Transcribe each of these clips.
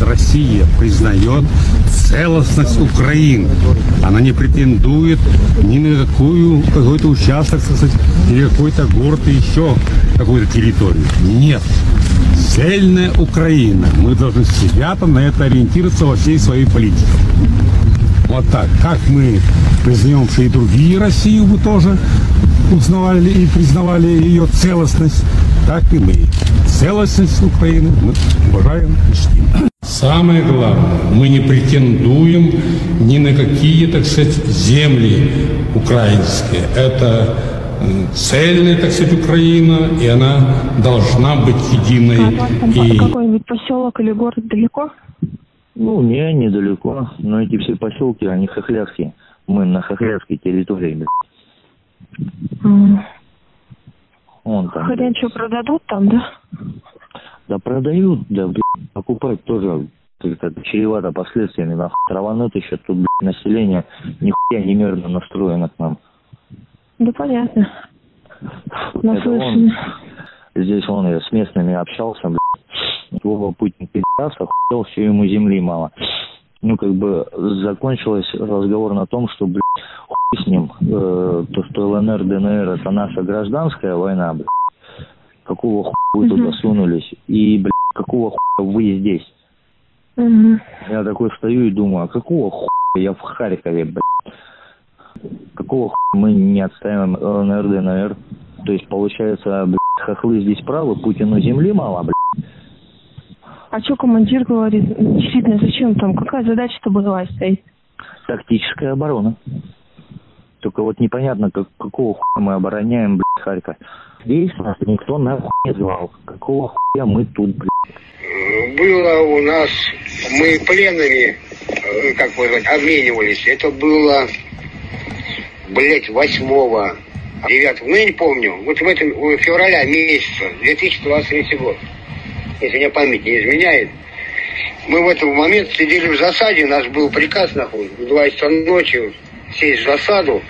Россия признает целостность Украины. Она не претендует ни на какую какой-то участок, сказать, или какой-то город и еще какую-то территорию. Нет. Цельная Украина. Мы должны себя там на это ориентироваться во всей своей политике. Вот так. Как мы признаем, что и другие Россию бы тоже узнавали и признавали ее целостность, так и мы. Целостность Украины мы уважаем и чтим. Самое главное, мы не претендуем ни на какие, так сказать, земли украинские. Это цельная, так сказать, Украина, и она должна быть единой. А И какой-нибудь поселок или город далеко? Ну, не, недалеко. Но эти все поселки, они хохлярские. Мы на хохлярской территории, блядь. Вон там. Хрен что продадут там, да? Да продают, да, блядь. Покупать тоже как-то чревато последствиями. Нахуй траванут еще тут, блядь, население нихуя не мирно настроено к нам. Да понятно. Наслышаны. здесь он, я с местными общался, блядь. Вова Путин пиздец, охуел, все ему земли мало. Ну, как бы, закончилось разговор на том, что, блядь, хуй с ним, э, то, что ЛНР, ДНР, это наша гражданская война, блядь. Какого хуя вы туда сунулись? И, блядь, какого хуя вы здесь? Мгм. Я такой стою и думаю, а какого хуя я в Харькове, блядь? Какого хуя мы не отстаиваем ЛНР, ДНР? То есть, получается, блядь, хохлы здесь правы, Путину земли мало, блядь. А что командир говорит? Действительно, зачем там? Какая задача-то была стоит? Тактическая оборона. Только вот непонятно, как, какого хуя мы обороняем, блядь, Харьков. Здесь нас никто нахуй не звал. Какого хуя мы тут, блядь? было у нас, мы пленными, э, как бы сказать, обменивались. Это было, блядь, 8 9 ну я не помню, вот в этом в февраля месяца 2023 год, если мне память не изменяет. Мы в этот момент сидели в засаде, у нас был приказ, нахуй, в 2 часа ночи сесть в засаду,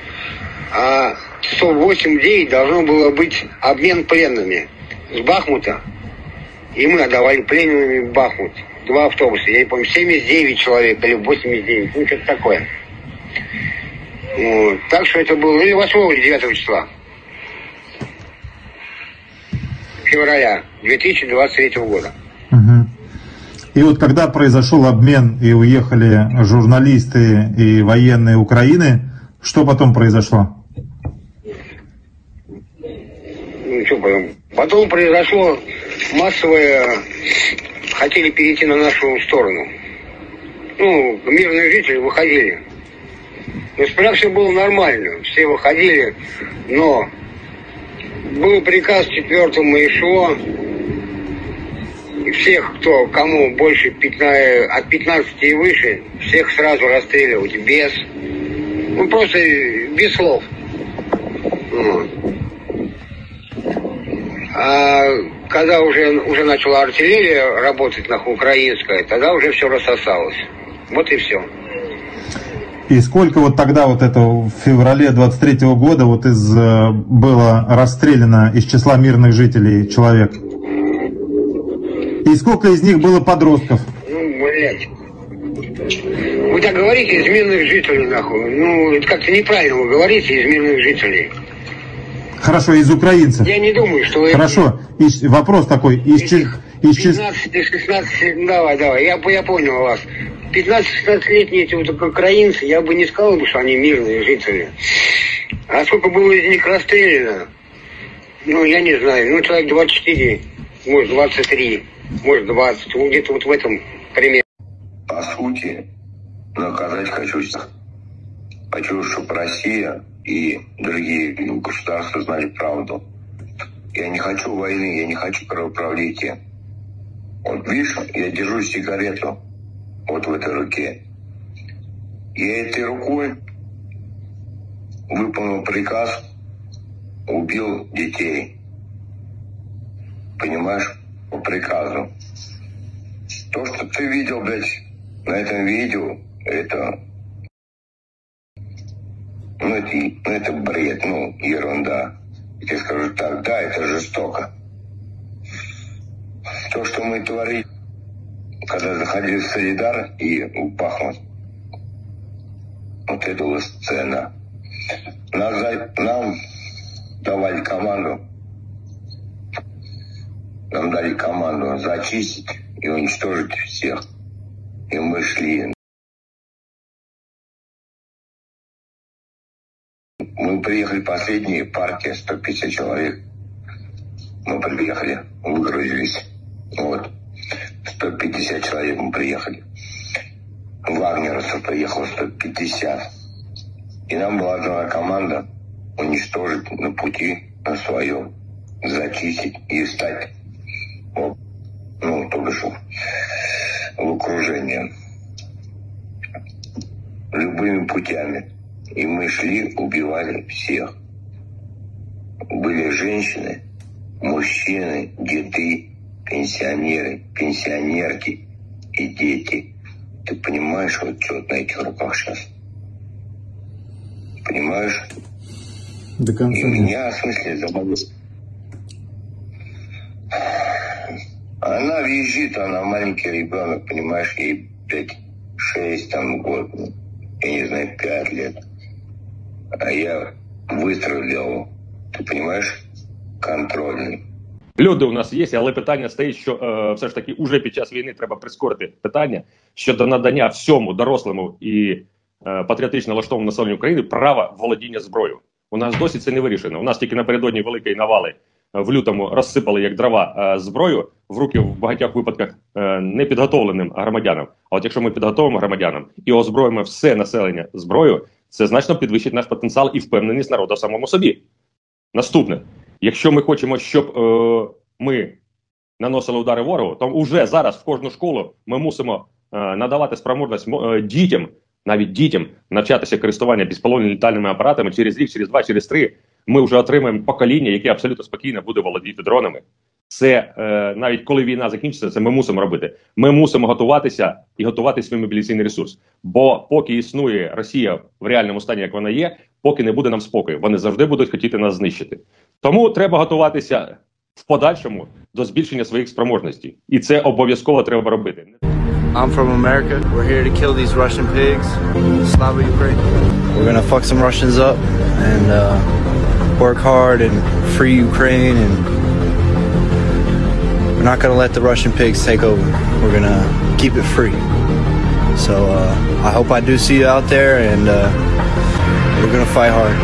а часов 8-9 должно было быть обмен пленными с Бахмута и мы отдавали пленными в Бахмут. Два автобуса. Я не помню, 79 человек или 89. Ну, что-то такое. Вот. Так что это было или 8 или 9 числа. Февраля 2023 года. Мгм. И вот когда произошел обмен и уехали журналисты и военные Украины, что потом произошло? Что потом? Произошло массовое... Хотели перейти на нашу сторону. Ну, мирные жители выходили. Но сперва все было нормально. Все выходили, но был приказ четвертому ИШО всех, кто, кому больше 15, от 15 и выше, всех сразу расстреливать без, ну просто без слов. Вот. А когда уже, уже начала артиллерия работать на украинская, тогда уже все рассосалось. Вот и все. И сколько вот тогда вот это в феврале 23 года вот из э, было расстреляно из числа мирных жителей человек? И сколько из них было подростков? Ну, блядь. Вы так говорите из мирных жителей, нахуй. Ну, это как-то неправильно вы говорите из мирных жителей. Хорошо, из украинцев. Я не думаю, что вы... Хорошо, из- вопрос такой, из, из чис- 15 и 16, давай, давай, я, я понял вас. 15-16-летние эти вот украинцы, я бы не сказал, бы, что они мирные жители. А сколько было из них расстреляно? Ну, я не знаю, ну, человек 24, может, 23, может, 20, ну, где-то вот в этом примере. по сути, наказать хочу. Хочу, чтобы Россия и другие государства знали правду. Я не хочу войны, я не хочу кровопролития. Вот видишь, я держу сигарету вот в этой руке. Я этой рукой выполнил приказ, убил детей. Понимаешь? По приказу. То, что ты видел, блядь, на этом видео, это... Ну, это, ну, это бред, ну, ерунда. Я тебе скажу так, да, это жестоко. То, что мы творим когда заходили в Солидар и в Бахмут. Вот это была сцена. Нам, нам давали команду, нам дали команду зачистить и уничтожить всех. И мы шли. Мы приехали последние партии, 150 человек. Мы приехали, выгрузились. Вот. 150 человек мы приехали. Вагнеровцев приехало 150. И нам была дана команда уничтожить на пути на своем, зачистить и стать, вот, ну, то бишь, в окружение любыми путями. И мы шли, убивали всех. Были женщины, мужчины, деды, пенсионеры, пенсионерки и дети. Ты понимаешь, вот что вот на этих руках сейчас? Понимаешь? До И конца нет. меня, в смысле, замолил. Она визжит, она маленький ребенок, понимаешь, ей пять, шесть там год, я не знаю, пять лет. А я выстрелил, ты понимаешь, контрольный. Люди у нас є, але питання стоїть, що е, все ж таки уже під час війни треба прискорити питання щодо надання всьому дорослому і е, патріотично налаштованому населенню України права володіння зброєю. У нас досі це не вирішено. У нас тільки напередодні великої навали е, в лютому розсипали як дрова е, зброю в руки в багатьох випадках е, непідготовленим громадянам. А от якщо ми підготовимо громадянам і озброїмо все населення зброєю, це значно підвищить наш потенціал і впевненість народу в самому собі. Наступне, якщо ми хочемо, щоб е, ми наносили удари ворогу, то вже зараз в кожну школу ми мусимо е, надавати спроможність е, дітям, навіть дітям, навчатися користування безполонними літальними апаратами через рік, через два, через три. Ми вже отримаємо покоління, яке абсолютно спокійно буде володіти дронами. Це е, навіть коли війна закінчиться, це ми мусимо робити. Ми мусимо готуватися і готувати свій мобілізаційний ресурс. Бо поки існує Росія в реальному стані, як вона є, поки не буде нам спокою, вони завжди будуть хотіти нас знищити. Тому треба готуватися в подальшому до збільшення своїх спроможностей, і це обов'язково треба робити. I'm from America. We're here to kill these Russian pigs. Slava Ukraine. We're gonna fuck some Russians up and uh, work hard and free Ukraine and we're not gonna let the Russian pigs take over. We're gonna keep it free. So uh, I hope I do see you out there and uh, we're gonna fight hard.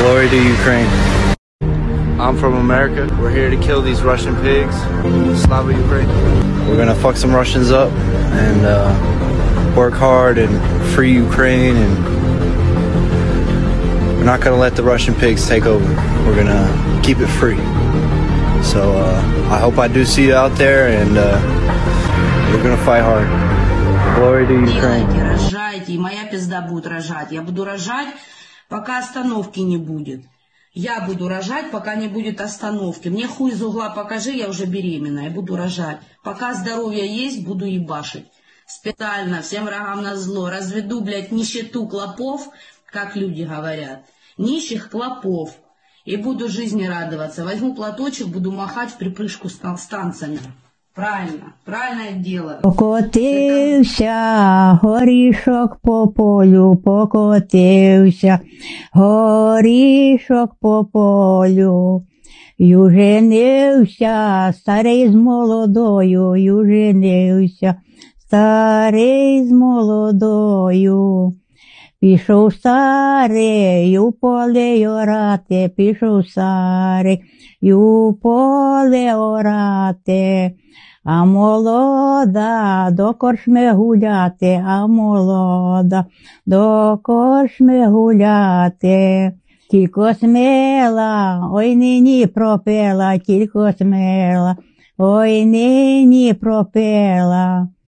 Glory to Ukraine. I'm from America. We're here to kill these Russian pigs. Slava Ukraine. We're gonna fuck some Russians up and uh, work hard and free Ukraine and we're not gonna let the Russian pigs take over. We're gonna keep it free. So uh, I hope I do see you out there and uh, we're gonna fight hard. Glory to Ukraine. Делайте, рожайте, и моя пизда будет рожать. Я буду рожать, пока остановки не будет. Я буду рожать, пока не будет остановки. Мне хуй из угла покажи, я уже беременна, я буду рожать. Пока здоровье есть, буду ебашить. Специально, всем врагам на зло. Разведу, блядь, нищету клопов, как люди говорят. Нищих клопов. И буду жизни радоваться. Возьму платочек, буду махать в припрыжку с танцами. Правильно, правильное дело. Покотився горішок по полю, покотився горішок по полю. Юженився старий з молодою, юженився старий з молодою. Пішов старий у поле орати, пішов старий у поле орати. А молода до корчми гуляти, а молода до корчми гуляти. Тільки смела, ой нині пропела, тільки смела, ой нині пропела.